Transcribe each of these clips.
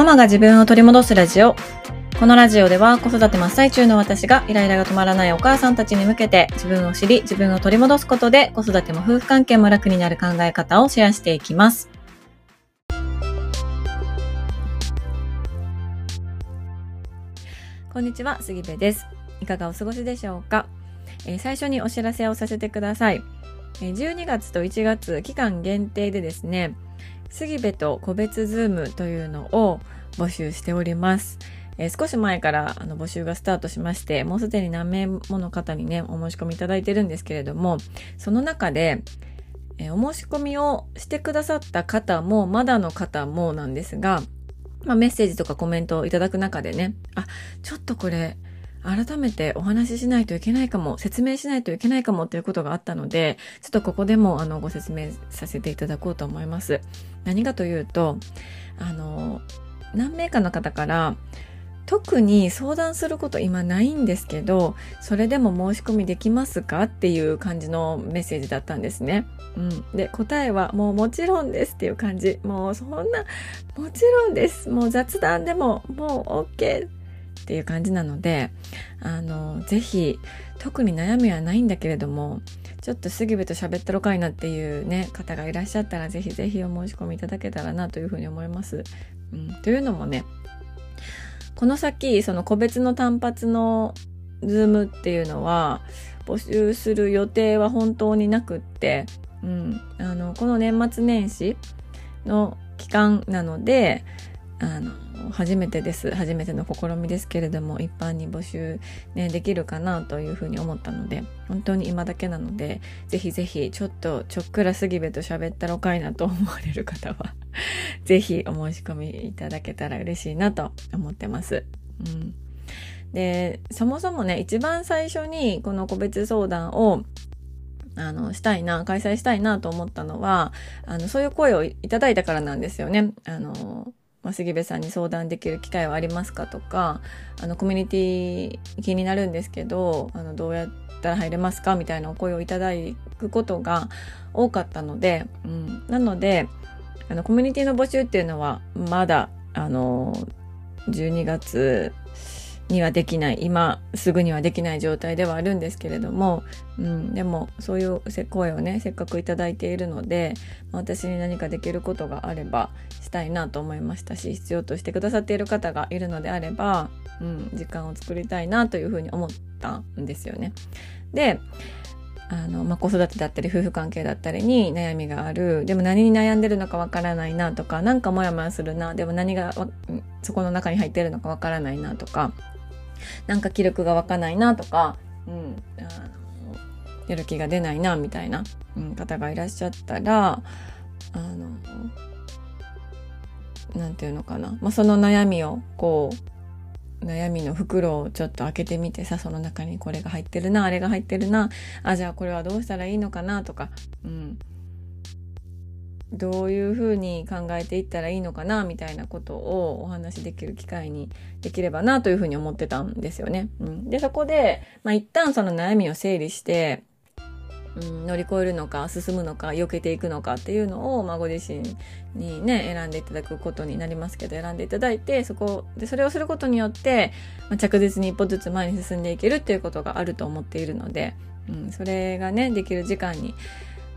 ママが自分を取り戻すラジオ。このラジオでは子育て真っ最中の私がイライラが止まらないお母さんたちに向けて自分を知り自分を取り戻すことで子育ても夫婦関係も楽になる考え方をシェアしていきます。こんにちは、杉部です。いかがお過ごしでしょうか、えー、最初にお知らせをさせてください。えー、12月と1月期間限定でですね、杉部と個別ズームというのを募集しております。えー、少し前からあの募集がスタートしまして、もうすでに何名もの方にね、お申し込みいただいてるんですけれども、その中で、えー、お申し込みをしてくださった方も、まだの方もなんですが、まあ、メッセージとかコメントをいただく中でね、あ、ちょっとこれ、改めてお話ししないといけないかも、説明しないといけないかもということがあったので、ちょっとここでもあのご説明させていただこうと思います。何かというと、あの、何名かの方から、特に相談すること今ないんですけど、それでも申し込みできますかっていう感じのメッセージだったんですね。うん。で、答えはもうもちろんですっていう感じ。もうそんな、もちろんです。もう雑談でももう OK っていう感じなので、あの、ぜひ、特に悩みはないんだけれども、ちょっと杉部と喋ったろかいなっていうね、方がいらっしゃったら、ぜひぜひお申し込みいただけたらなというふうに思います。うん、というのもね、この先、その個別の単発のズームっていうのは、募集する予定は本当になくって、うん、あの、この年末年始の期間なので、あの、初めてです。初めての試みですけれども、一般に募集、ね、できるかなというふうに思ったので、本当に今だけなので、ぜひぜひ、ちょっとちょっくら杉部と喋ったろかいなと思われる方は ぜひお申し込みいただけたら嬉しいなと思ってます。うん。で、そもそもね、一番最初にこの個別相談をあの、したいな、開催したいなと思ったのは、あの、そういう声をいただいたからなんですよね。あの、まあ、杉部さんに相談できる機会はありますかとか、あの、コミュニティ気になるんですけど、あの、どうやったら入れますかみたいなお声をいただくことが多かったので、うん。なので、あの、コミュニティの募集っていうのは、まだ、あの、12月にはできない今すぐにはできない状態ではあるんですけれども、うん、でもそういう声をねせっかく頂いているので私に何かできることがあればたいなと思いましたし必要としてくださっている方がいるのであれば、うん、時間を作りたいなというふうに思ったんですよね。であの、まあ、子育てだったり夫婦関係だったりに悩みがあるでも何に悩んでるのかわからないなとか何かモヤモヤするなでも何がそこの中に入ってるのかわからないなとかなんか気力が湧かないなとか、うん、やる気が出ないなみたいな、うん、方がいらっしゃったらあのなんていうのかな、まあ、その悩みをこう悩みの袋をちょっと開けてみてさその中にこれが入ってるなあれが入ってるなあじゃあこれはどうしたらいいのかなとか、うん、どういうふうに考えていったらいいのかなみたいなことをお話しできる機会にできればなというふうに思ってたんですよね。うん、でそこで、まあ、一旦その悩みを整理して、うん、乗り越えるのか進むのか避けていくのかっていうのを、まあ、ご自身にね選んでいただくことになりますけど選んでいただいてそこでそれをすることによって、まあ、着実に一歩ずつ前に進んでいけるっていうことがあると思っているので、うん、それがねできる時間に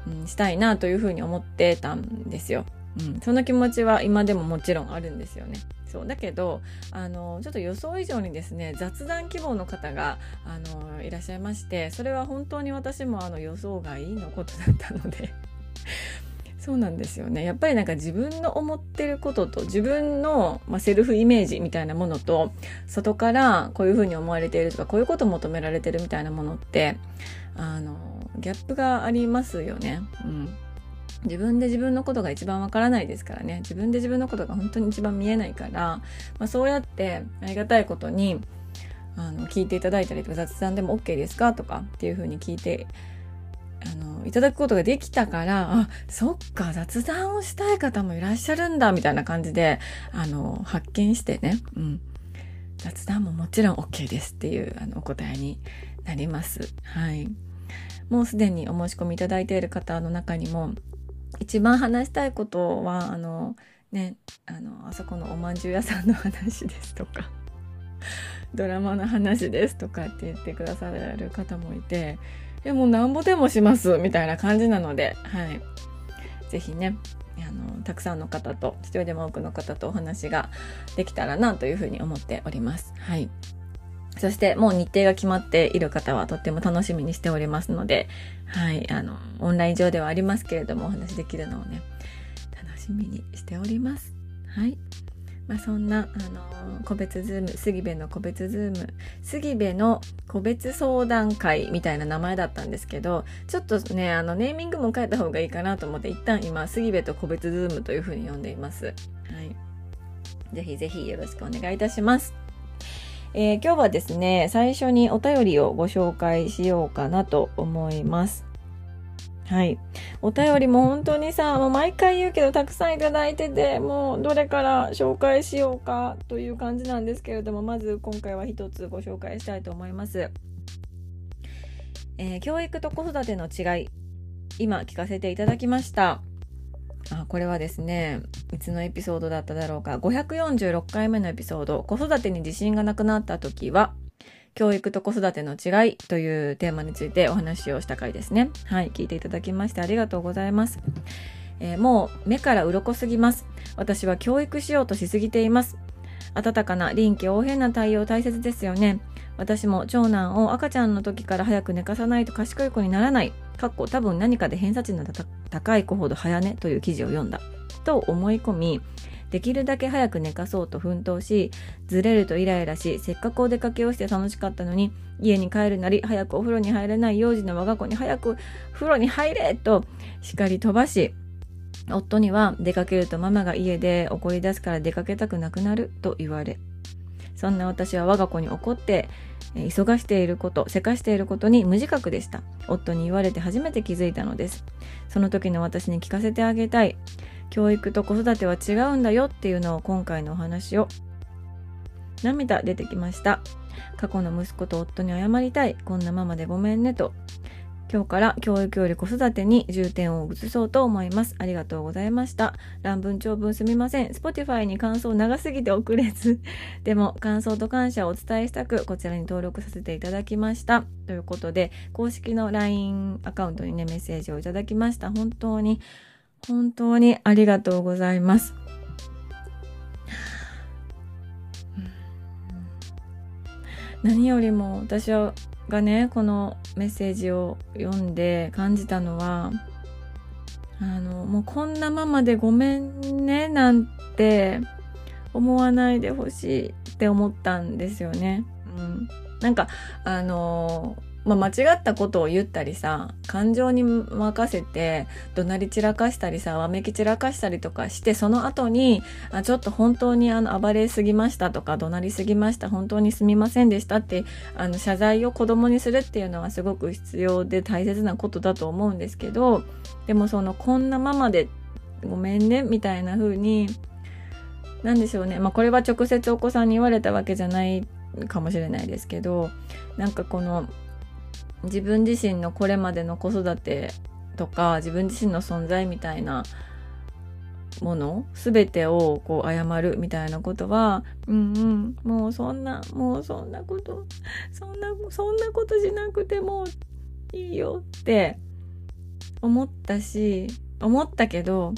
うん、したいなというふうに思ってたんですよ。うん、その気持ちは今でももちろんあるんですよね。そう。だけどあのちょっと予想以上にですね雑談希望の方があのいらっしゃいましてそれは本当に私もあの予想外のことだったので。そうなんですよね。やっぱりなんか自分の思ってることと自分の、まあ、セルフイメージみたいなものと外からこういうふうに思われているとかこういうことを求められてるみたいなものってあのギャップがありますよね。うん。自分で自分のことが一番わからないですからね。自分で自分のことが本当に一番見えないから、まあ、そうやってありがたいことにあの聞いていただいたりとか雑談でも OK ですか？とかっていうふうに聞いてあのいただくことができたからあそっか雑談をしたい方もいらっしゃるんだみたいな感じであの発見してね、うん、雑談ももちろん OK ですっていうあのお答えになります。はい。もうすでにお申し込みいただいている方の中にも一番話したいことはあのねあのあそこのおまんじゅう屋さんの話ですとか ドラマの話ですとかって言ってくださる方もいていやもうなんぼでもしますみたいな感じなのではい是非ねあのたくさんの方と一人でも多くの方とお話ができたらなというふうに思っております。はい。そしてもう日程が決まっている方はとっても楽しみにしておりますので、はい、あの、オンライン上ではありますけれどもお話できるのをね、楽しみにしております。はい。まあ、そんな、あのー、個別ズーム、杉部の個別ズーム、杉部の個別相談会みたいな名前だったんですけど、ちょっとね、あの、ネーミングも変えた方がいいかなと思って、一旦今、杉部と個別ズームというふうに呼んでいます。はい。ぜひぜひよろしくお願いいたします。えー、今日はですね、最初にお便りをご紹介しようかなと思います。はい。お便りも本当にさ、もう毎回言うけどたくさんいただいてて、もうどれから紹介しようかという感じなんですけれども、まず今回は一つご紹介したいと思います。えー、教育と子育ての違い、今聞かせていただきました。あこれはですね、いつのエピソードだっただろうか。546回目のエピソード、子育てに自信がなくなった時は、教育と子育ての違いというテーマについてお話をした回ですね。はい、聞いていただきましてありがとうございます。えー、もう目から鱗すぎます。私は教育しようとしすぎています。温かな臨機応変な対応大切ですよね。私も長男を赤ちゃんの時から早く寝かさないと賢い子にならない。かっこ多分何かで偏差値の高い子ほど早寝という記事を読んだ。と思い込み、できるだけ早く寝かそうと奮闘し、ずれるとイライラし、せっかくお出かけをして楽しかったのに、家に帰るなり、早くお風呂に入れない幼児の我が子に早く風呂に入れと叱り飛ばし、夫には出かけるとママが家で怒り出すから出かけたくなくなると言われ、そんな私は我が子に怒って、急がしていること、せかしていることに無自覚でした。夫に言われて初めて気づいたのです。その時の私に聞かせてあげたい。教育と子育ては違うんだよっていうのを今回のお話を涙出てきました過去の息子と夫に謝りたいこんなママでごめんねと今日から教育より子育てに重点を移そうと思います。ありがとうございました。乱文長文すみません。Spotify に感想長すぎて遅れず。でも感想と感謝をお伝えしたく、こちらに登録させていただきました。ということで、公式の LINE アカウントにね、メッセージをいただきました。本当に本当にありがとうございます。何よりも私がねこのメッセージを読んで感じたのはあのもうこんなままでごめんねなんて思わないでほしいって思ったんですよね。うん、なんかあのーまあ、間違ったことを言ったりさ感情に任せて怒鳴り散らかしたりさわめき散らかしたりとかしてその後にあちょっと本当にあの暴れすぎましたとか怒鳴りすぎました本当にすみませんでしたってあの謝罪を子供にするっていうのはすごく必要で大切なことだと思うんですけどでもそのこんなままでごめんねみたいな風に何でしょうねまあこれは直接お子さんに言われたわけじゃないかもしれないですけどなんかこの自分自身のこれまでの子育てとか自分自身の存在みたいなもの全てをこう謝るみたいなことはうんうんもうそんなもうそんなことそんなそんなことしなくてもいいよって思ったし思ったけど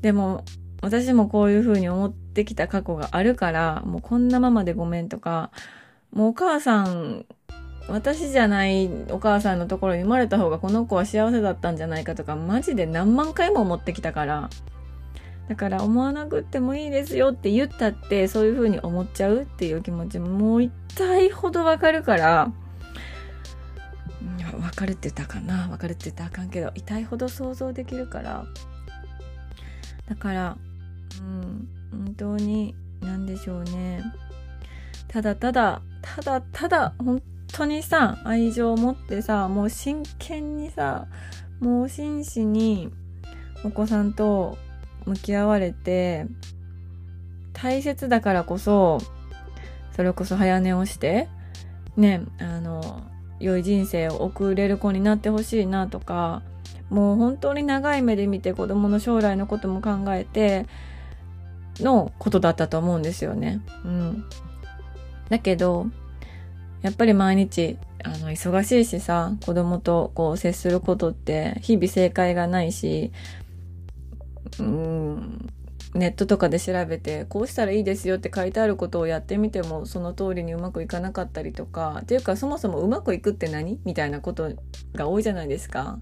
でも私もこういう風に思ってきた過去があるからもうこんなままでごめんとかもうお母さん私じゃないお母さんのところに生まれた方がこの子は幸せだったんじゃないかとかマジで何万回も思ってきたから。だから思わなくってもいいですよって言ったってそういう風に思っちゃうっていう気持ちもう痛いほどわかるから。わかるって言ったかな？わかるって言ったらあかんけど痛いほど想像できるから。だからうん本当に何でしょうね。ただただただただ本当にさ、愛情を持ってさ、もう真剣にさ、もう真摯にお子さんと向き合われて、大切だからこそ、それこそ早寝をして、ね、あの、良い人生を送れる子になってほしいなとか、もう本当に長い目で見て子供の将来のことも考えて、のことだったと思うんですよね。うん。だけど、やっぱり毎日、あの、忙しいしさ、子供とこう接することって日々正解がないし、うん、ネットとかで調べてこうしたらいいですよって書いてあることをやってみてもその通りにうまくいかなかったりとかっていうかそもそもうまくいくって何？みたいなことが多いじゃないですか。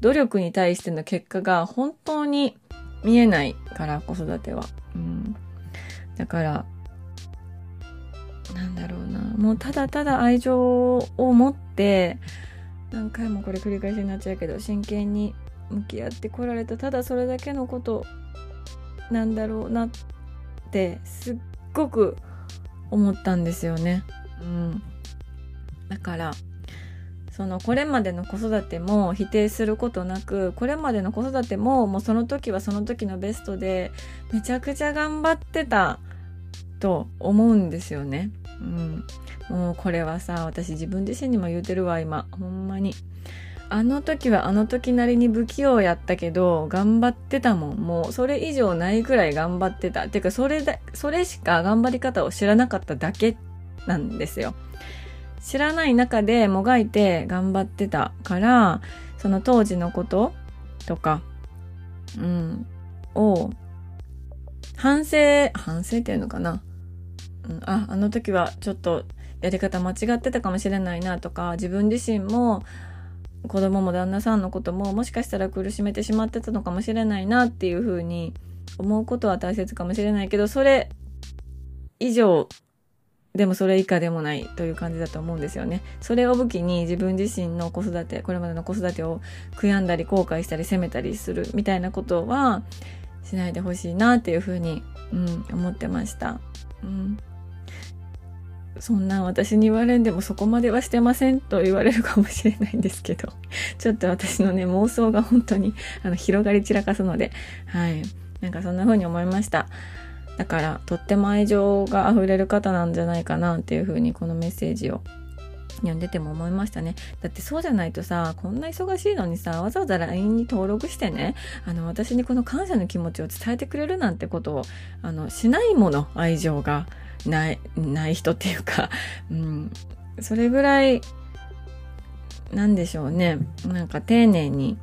努力に対しての結果が本当に見えないから子育ては。うん、だからなんだろうなもうただただ愛情を持って何回もこれ繰り返しになっちゃうけど真剣に向き合ってこられたただそれだけのことなんだろうなってすっごく思ったんですよね。うん、だからそのこれまでの子育ても否定することなくこれまでの子育てももうその時はその時のベストでめちゃくちゃ頑張ってたと思うんですよね。うん、もうこれはさ私自分自身にも言うてるわ今ほんまに。あの時はあの時なりに不器用やったけど、頑張ってたもん。もう、それ以上ないくらい頑張ってたっ。ていうか、それだ、それしか頑張り方を知らなかっただけなんですよ。知らない中でもがいて頑張ってたから、その当時のこととか、うん、を、反省、反省っていうのかな。うん、あ、あの時はちょっとやり方間違ってたかもしれないなとか、自分自身も、子供も旦那さんのことももしかしたら苦しめてしまってたのかもしれないなっていうふうに思うことは大切かもしれないけどそれ以上でもそれ以下でもないという感じだと思うんですよね。それを武器に自分自身の子育てこれまでの子育てを悔やんだり後悔したり責めたりするみたいなことはしないでほしいなっていうふうに、うん、思ってました。うんそんな私に言われんでもそこまではしてませんと言われるかもしれないんですけど、ちょっと私のね、妄想が本当に あの広がり散らかすので、はい。なんかそんな風に思いました。だから、とっても愛情が溢れる方なんじゃないかなっていう風にこのメッセージを読んでても思いましたね。だってそうじゃないとさ、こんな忙しいのにさ、わざわざ LINE に登録してね、あの、私にこの感謝の気持ちを伝えてくれるなんてことを、あの、しないもの、愛情が。ない、ない人っていうか、うん、それぐらい、なんでしょうね。なんか丁寧に、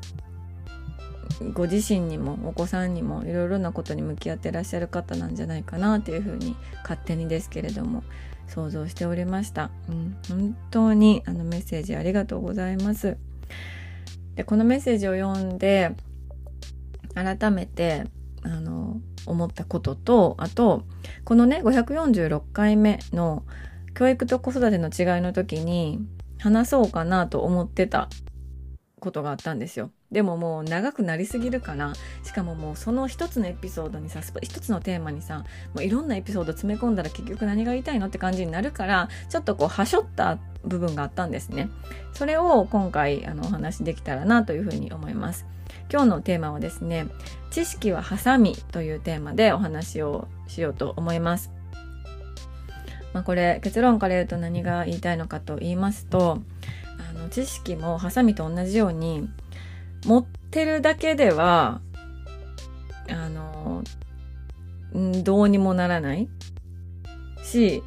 ご自身にもお子さんにもいろいろなことに向き合ってらっしゃる方なんじゃないかなっていうふうに勝手にですけれども想像しておりました。うん、本当にあのメッセージありがとうございます。でこのメッセージを読んで改めてあの思ったこととあとこのね546回目の教育と子育ての違いの時に話そうかなと思ってたことがあったんですよ。でももう長くなりすぎるからしかももうその一つのエピソードにさ一つのテーマにさもういろんなエピソード詰め込んだら結局何が言いたいのって感じになるからちょっとこうはしょった部分があったんですね。それを今回あのお話できたらなというふうに思います。今日のテーマはですね知識はハサミというテーマでお話をしようと思います。まあ、これ結論から言うと何が言いたいのかと言いますとあの知識もハサミと同じように持ってるだけではあのどうにもならないし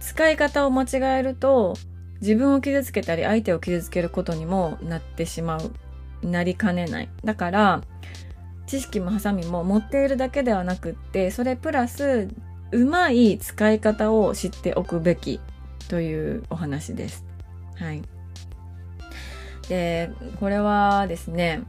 使い方を間違えると自分を傷つけたり相手を傷つけることにもなってしまうなりかねない。だから、知識もハサミも持っているだけではなくって、それプラス、うまい使い方を知っておくべきというお話です。はい。で、これはですね、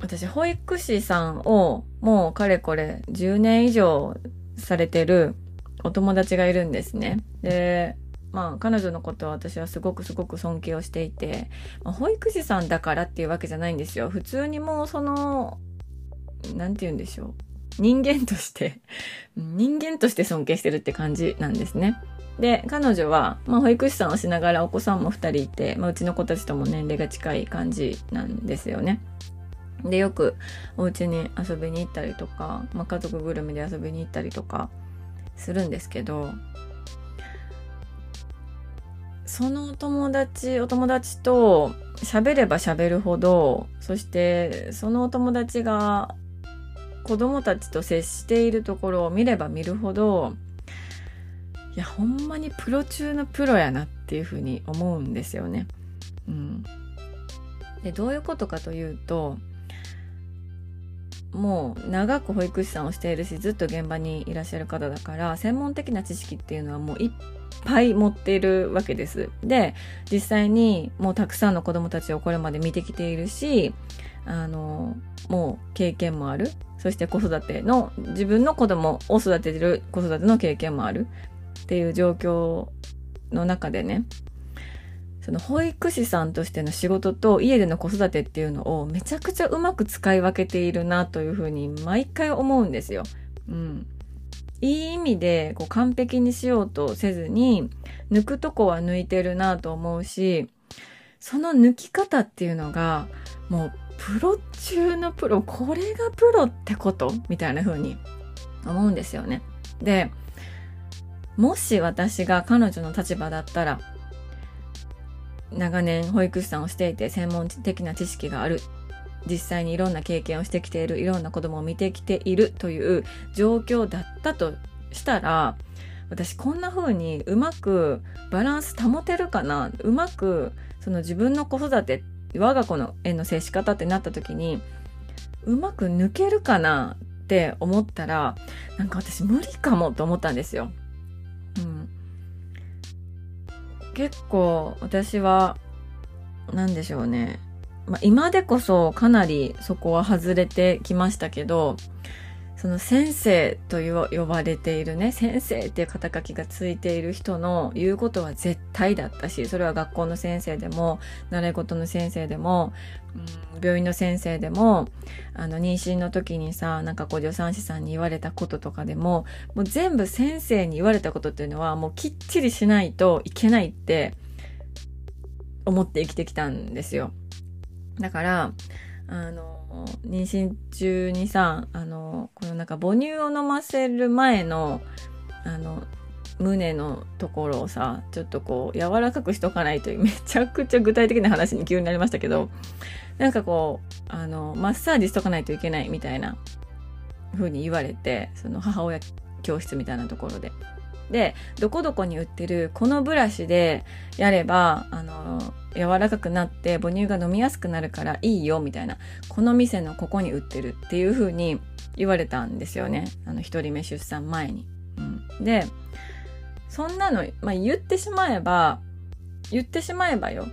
私、保育士さんをもうかれこれ10年以上されてるお友達がいるんですね。で、まあ彼女のことは私はすごくすごく尊敬をしていて、まあ、保育士さんだからっていうわけじゃないんですよ。普通にもうその、なんて言うんでしょう。人間として 人間として尊敬してるって感じなんですね。で、彼女は、まあ、保育士さんをしながらお子さんも2人いて、まあ、うちの子たちとも年齢が近い感じなんですよね。で、よくお家に遊びに行ったりとか、まあ、家族ぐるみで遊びに行ったりとかするんですけど、そのお友達、お友達と喋れば喋るほど、そしてそのお友達が子供たちと接しているところを見れば見るほどいやほんまにプロ中のプロやなっていうふうに思うんですよね。うん、でどういうことかというともう長く保育士さんをしているしずっと現場にいらっしゃる方だから専門的な知識っていうのはもういっぱい持っているわけです。で実際にもうたくさんの子どもたちをこれまで見てきているしあのもう経験もあるそして子育ての自分の子供を育ててる子育ての経験もあるっていう状況の中でねその保育士さんとしての仕事と家での子育てっていうのをめちゃくちゃうまく使い分けているなというふうに毎回思うんですよ。うん。いい意味でこう完璧にしようとせずに抜くとこは抜いてるなと思うしその抜き方っていうのがもうプロ中のプロこれがプロってことみたいな風に思うんですよね。でもし私が彼女の立場だったら長年保育士さんをしていて専門的な知識がある実際にいろんな経験をしてきているいろんな子供を見てきているという状況だったとしたら私こんな風にうまくバランス保てるかな？うまくその自分の子育て我が子のへの接し方ってなった時にうまく抜けるかな？って思ったらなんか私無理かもと思ったんですよ。うん。結構私は何でしょうね、まあ、今でこそかなりそこは外れてきましたけどその先生と呼ばれているね先生っていう肩書きがついている人の言うことは絶対だったしそれは学校の先生でも習い事の先生でも、うん、病院の先生でもあの妊娠の時にさなんかこう助産師さんに言われたこととかでももう全部先生に言われたことっていうのはもうきっちりしないといけないって思って生きてきたんですよ。だからあの妊娠中にさあのこのなんか母乳を飲ませる前のあの胸のところをさちょっとこう柔らかくしとかないとめちゃくちゃ具体的な話に急になりましたけどなんかこうあのマッサージしとかないといけないみたいな風に言われてその母親教室みたいなところで。でどこどこに売ってるこのブラシでやればあの柔らかくなって母乳が飲みやすくなるからいいよみたいなこの店のここに売ってるっていう風に言われたんですよね。あの1人目出産前に。うん、でそんなの、まあ、言ってしまえば言ってしまえばよ。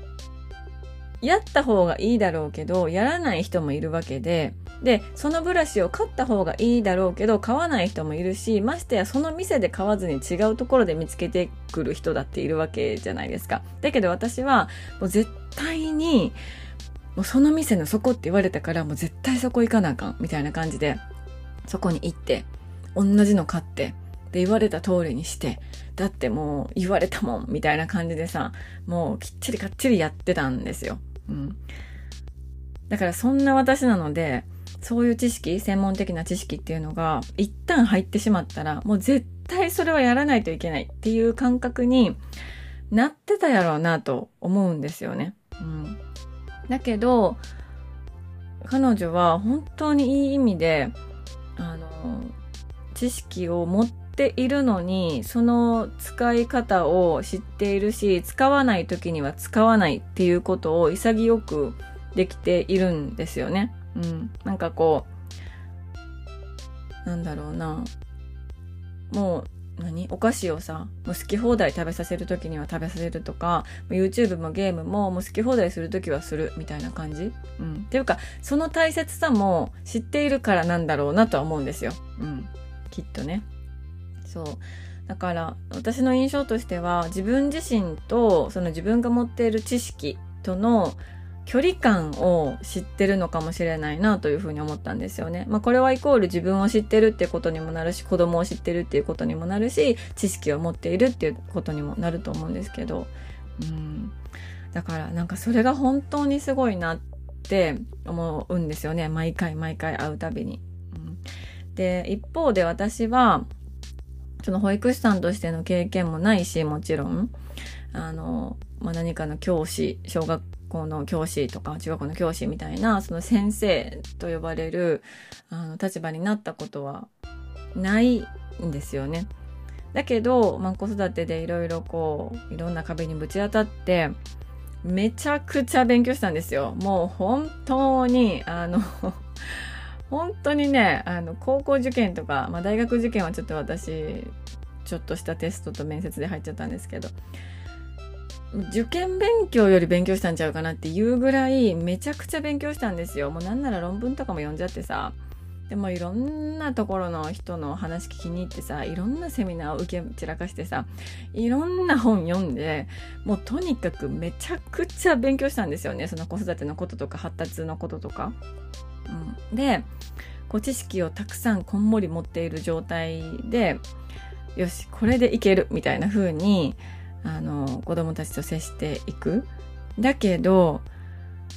やった方がいいだろうけどやらない人もいるわけででそのブラシを買った方がいいだろうけど買わない人もいるしましてやその店で買わずに違うところで見つけてくる人だっているわけじゃないですかだけど私はもう絶対にもうその店のそこって言われたからもう絶対そこ行かなあかんみたいな感じでそこに行って同じの買ってで言われた通りにしてだってもう言われたもんみたいな感じでさもうきっちりかっちりやってたんですよ。うん、だからそんな私なのでそういう知識、専門的な知識っていうのが一旦入ってしまったら、もう絶対それはやらないといけないっていう感覚になってたやろうなと思うんですよね。うん。だけど、彼女は本当にいい意味で、あの、知識を持っているのに、その使い方を知っているし、使わない時には使わないっていうことを潔くできているんですよね。うん、なんかこうなんだろうな。もう何？お菓子をさもう好き放題食べさせる時には食べさせるとか YouTube もゲームももう好き放題する時はするみたいな感じ、うん、っていうかその大切さも知っているからなんだろうなとは思うんですよ、うん、きっとね。そう。だから私の印象としては自分自身とその自分が持っている知識との距離感を知ってるのかもしれないなというふうに思ったんですよね。まあこれはイコール自分を知ってるっていうことにもなるし子供を知ってるっていうことにもなるし知識を持っているっていうことにもなると思うんですけどうんだからなんかそれが本当にすごいなって思うんですよね毎回毎回会うたびに。うん、で一方で私はその保育士さんとしての経験もないしもちろんあの、まあ、何かの教師小学校の教師とか中学校の教師みたいなその先生と呼ばれるあの立場になったことはないんですよね。だけど、まあ、子育てでいろいろこういろんな壁にぶち当たってめちゃくちゃ勉強したんですよ。もう本当にあの 本当にねあの高校受験とか、まあ、大学受験はちょっと私ちょっとしたテストと面接で入っちゃったんですけど受験勉強より勉強したんちゃうかなっていうぐらいめちゃくちゃ勉強したんですよ。もうなんなら論文とかも読んじゃってさ。でもいろんなところの人の話聞きに行ってさいろんなセミナーを受け散らかしてさいろんな本読んでもうとにかくめちゃくちゃ勉強したんですよねその子育てのこととか発達のこととか。うん、でこう知識をたくさんこんもり持っている状態でよしこれでいけるみたいな風にあの子供たちと接していく。だけど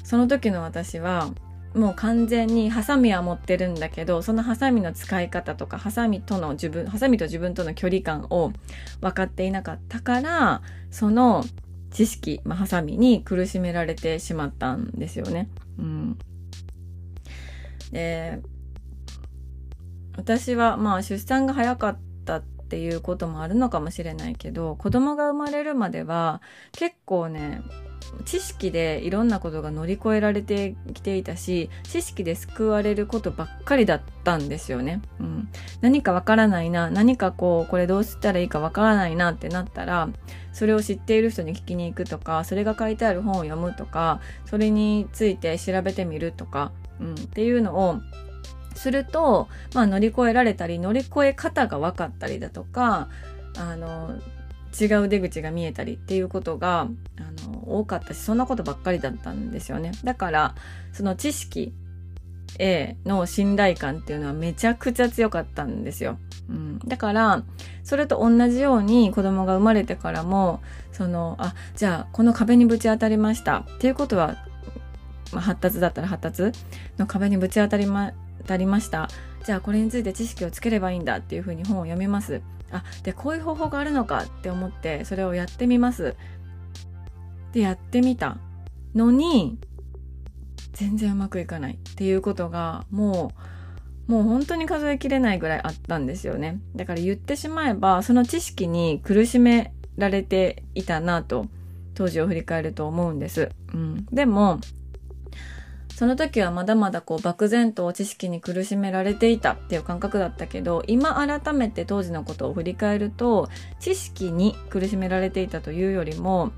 その時の私はもう完全にハサミは持ってるんだけどそのハサミの使い方とかハサミとの自分ハサミと自分との距離感を分かっていなかったからその知識、まあ、ハサミに苦しめられてしまったんですよね。うん、で私はまあ出産が早かったっていうこともあるのかもしれないけど子供が生まれるまでは結構ね知識でいろんなことが乗り越えられてきていたし知識で救われることばっかりだったんですよね。うん、何かわからないな何かこうこれどうしたらいいかわからないなってなったらそれを知っている人に聞きに行くとかそれが書いてある本を読むとかそれについて調べてみるとか、うん、っていうのをすると、まあ、乗り越えられたり乗り越え方が分かったりだとかあの違う出口が見えたりっていうことがあの多かったしそんなことばっかりだったんですよね。だからその知識 A の信頼感っていうのはめちゃくちゃ強かったんですよ、うん、だからそれと同じように子供が生まれてからもそのあじゃあこの壁にぶち当たりましたっていうことは、まあ、発達だったら発達の壁にぶち当たりまたりました。じゃあこれについて知識をつければいいんだっていうふうに本を読みます。あでこういう方法があるのかって思ってそれをやってみます。でやってみたのに全然うまくいかないっていうことがもうもう本当に数えきれないぐらいあったんですよね。だから言ってしまえばその知識に苦しめられていたなと当時を振り返ると思うんです、うん、でもその時はまだまだこう漠然と知識に苦しめられていたっていう感覚だったけど今改めて当時のことを振り返ると知識に苦しめられていたというよりも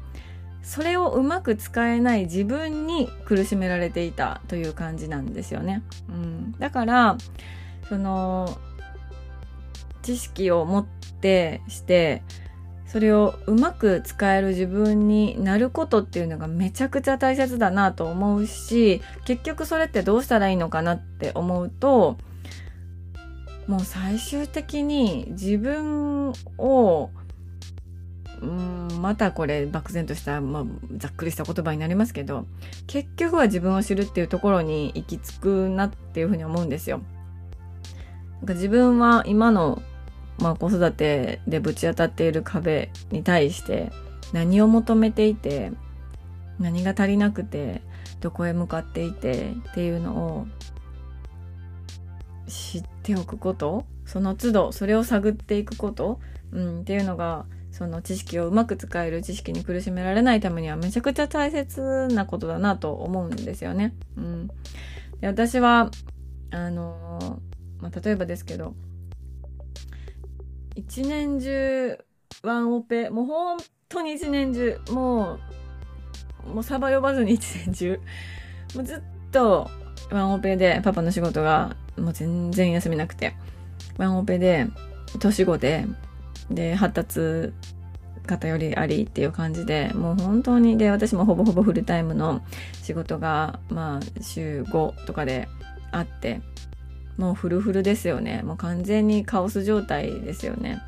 それをうまく使えない自分に苦しめられていたという感じなんですよね。うん、だからその知識を持ってしてそれをうまく使える自分になることっていうのがめちゃくちゃ大切だなと思うし結局それってどうしたらいいのかなって思うともう最終的に自分をうんまたこれ漠然とした、まあ、ざっくりした言葉になりますけど結局は自分を知るっていうところに行き着くなっていうふうに思うんですよ。なんか自分は今のまあ、子育てでぶち当たっている壁に対して何を求めていて何が足りなくてどこへ向かっていてっていうのを知っておくことその都度それを探っていくこと、うん、っていうのがその知識をうまく使える知識に苦しめられないためにはめちゃくちゃ大切なことだなと思うんですよね。うん、で私はあのまあ、例えばですけど一年中ワンオペもう本当に一年中もうもうサバ呼ばずに一年中もうずっとワンオペでパパの仕事がもう全然休みなくてワンオペで年子でで発達偏りありっていう感じでもう本当にで私もほぼほぼフルタイムの仕事がまあ週5とかであってもうフルフルですよね。もう完全にカオス状態ですよね。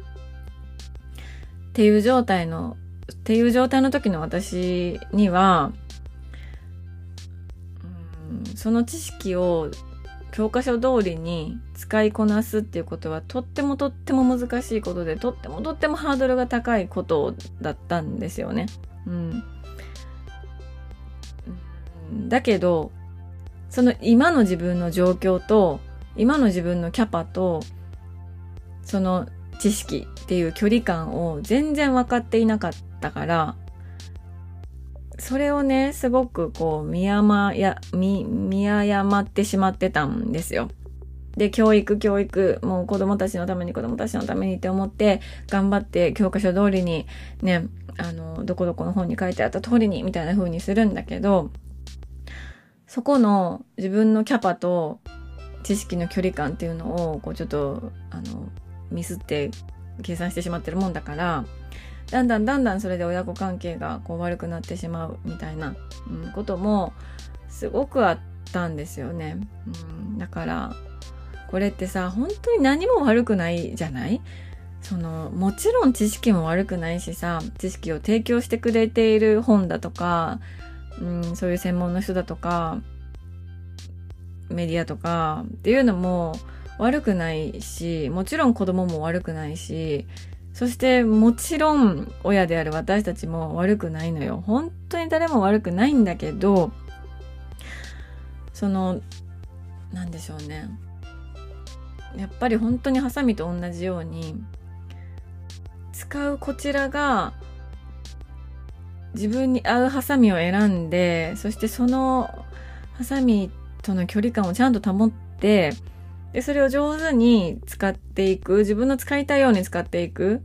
っていう状態のっていう状態の時の私にはうんその知識を教科書通りに使いこなすっていうことはとってもとっても難しいことでとってもとってもハードルが高いことだったんですよね。うん、だけど、その今の自分の状況と、今の自分のキャパと、その知識っていう距離感を全然分かっていなかったから、それをね、すごくこう、見誤や、見、見誤ってしまってたんですよ。で、教育、教育、もう子供たちのために子供たちのためにって思って、頑張って教科書通りに、ね、あの、どこどこの本に書いてあった通りに、みたいな風にするんだけど、そこの自分のキャパと知識の距離感っていうのを、こうちょっと、あの、ミスって計算してしまってるもんだから、だんだんだんだんそれで親子関係がこう悪くなってしまうみたいな、うん、こともすごくあったんですよね。うん、だからこれってさ本当に何も悪くないじゃない？そのもちろん知識も悪くないしさ知識を提供してくれている本だとか、うん、そういう専門の人だとかメディアとかっていうのも悪くないしもちろん子供も悪くないしそしてもちろん親である私たちも悪くないのよ。本当に誰も悪くないんだけど、その、なんでしょうね。やっぱり本当にハサミと同じように、使うこちらが自分に合うハサミを選んで、そしてそのハサミとの距離感をちゃんと保って、で、それを上手に使っていく、自分の使いたいように使っていくっ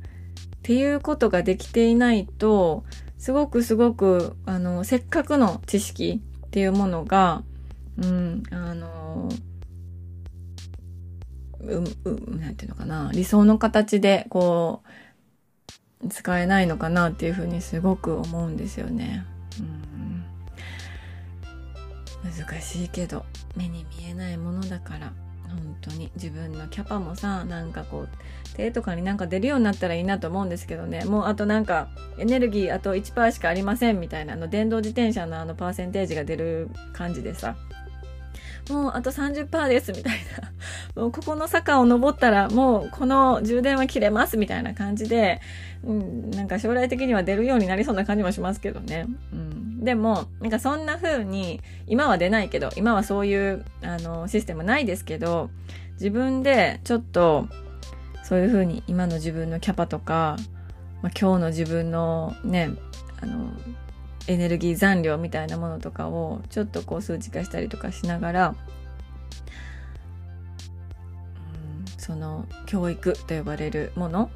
ていうことができていないと、すごくすごく、あの、せっかくの知識っていうものが、うん、あの、う、う、なんていうのかな、理想の形で、こう、使えないのかなっていうふうにすごく思うんですよね。うん、難しいけど、目に見えないものだから、本当に。自分のキャパもさなんかこう手とかになんか出るようになったらいいなと思うんですけどね。もうあとなんかエネルギーあと1%しかありませんみたいなあの電動自転車のあのパーセンテージが出る感じでさ。もうあと30%ですみたいな。もうここの坂を登ったらもうこの充電は切れますみたいな感じで、うん、なんか将来的には出るようになりそうな感じもしますけどね。うん、でも、なんかそんな風に、今は出ないけど、今はそういうあのシステムないですけど、自分でちょっとそういう風に今の自分のキャパとか、まあ、今日の自分のね、あの、エネルギー残量みたいなものとかをちょっとこう数値化したりとかしながら、うん、その教育と呼ばれるもの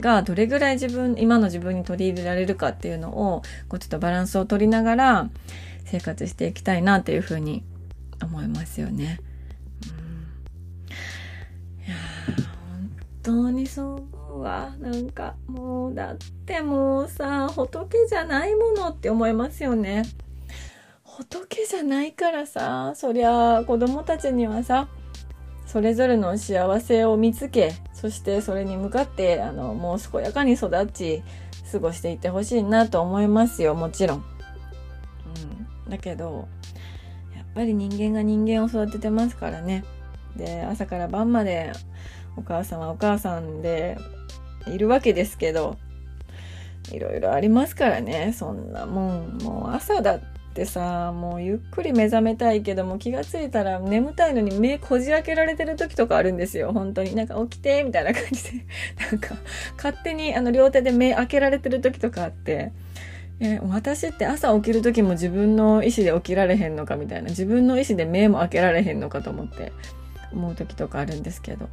がどれぐらい自分今の自分に取り入れられるかっていうのをこうちょっとバランスを取りながら生活していきたいなっていうふうに思いますよね。うん、いや本当にそううわ。なんかもうだってもうさ仏じゃないものって思いますよね。仏じゃないからさそりゃ子供たちにはさそれぞれの幸せを見つけそしてそれに向かってあのもう健やかに育ち過ごしていってほしいなと思いますよもちろん、うん、だけどやっぱり人間が人間を育ててますからね。で朝から晩までお母さんはお母さんでいるわけですけど、いろいろありますからね、そんなもん。もう朝だってさ、もうゆっくり目覚めたいけども気がついたら眠たいのに目こじ開けられてる時とかあるんですよ、本当に。なんか起きて、みたいな感じで。なんか、勝手にあの両手で目開けられてる時とかあって。え私って朝起きる時も自分の意思で起きられへんのかみたいな自分の意思で目も開けられへんのかと思って思う時とかあるんですけど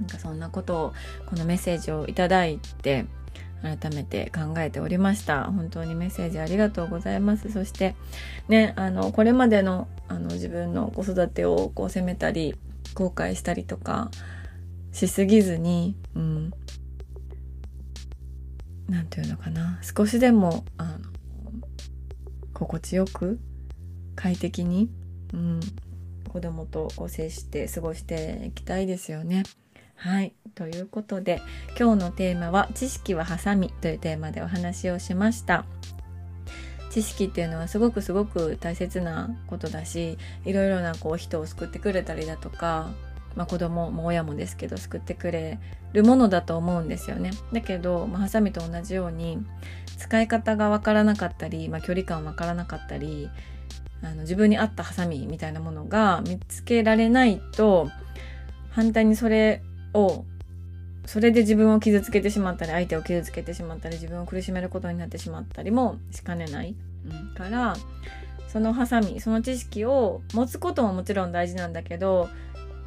なんかそんなことをこのメッセージをいただいて改めて考えておりました。本当にメッセージありがとうございます。そしてねあのこれまでのあの自分の子育てをこう責めたり後悔したりとかしすぎずにうん。なんていうのかな。少しでもあの心地よく快適に、うん、子供とこう接して過ごしていきたいですよね。はい。ということで、今日のテーマは、知識はハサミというテーマでお話をしました。知識っていうのはすごくすごく大切なことだし、いろいろなこう人を救ってくれたりだとか、まあ、子供も親もですけど救ってくれるものだと思うんですよね。だけど、まあ、ハサミと同じように使い方がわからなかったり、まあ、距離感わからなかったりあの自分に合ったハサミみたいなものが見つけられないと反対にそれをそれで自分を傷つけてしまったり相手を傷つけてしまったり自分を苦しめることになってしまったりもしかねない、うん、からそのハサミその知識を持つことももちろん大事なんだけど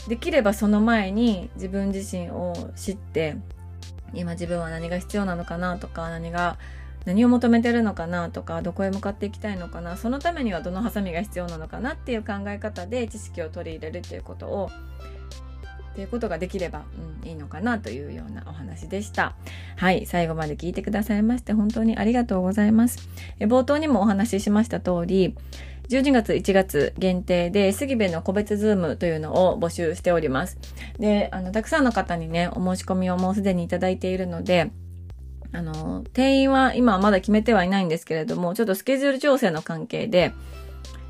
できればその前に自分自身を知って今自分は何が必要なのかなとか何が何を求めてるのかなとかどこへ向かっていきたいのかなそのためにはどのハサミが必要なのかなっていう考え方で知識を取り入れるっていうことをっていうことができれば、うん、いいのかなというようなお話でした。はい、最後まで聞いてくださいまして本当にありがとうございます。え冒頭にもお話ししました通り、12月1月限定で杉部の個別ズームというのを募集しております。で、あの、たくさんの方にね、お申し込みをもうすでにいただいているので、あの、定員は今はまだ決めてはいないんですけれども、ちょっとスケジュール調整の関係で、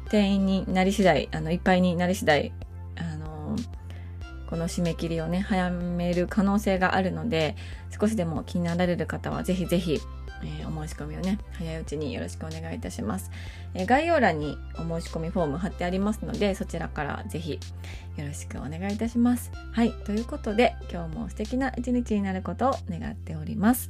定員になり次第、あの、いっぱいになり次第、あのこの締め切りをね、早める可能性があるので、少しでも気になられる方はぜひぜひ、えー、お申し込みをね、早いうちによろしくお願いいたします。えー、概要欄にお申し込みフォーム貼ってありますので、そちらからぜひよろしくお願いいたします。はい、ということで、今日も素敵な一日になることを願っております。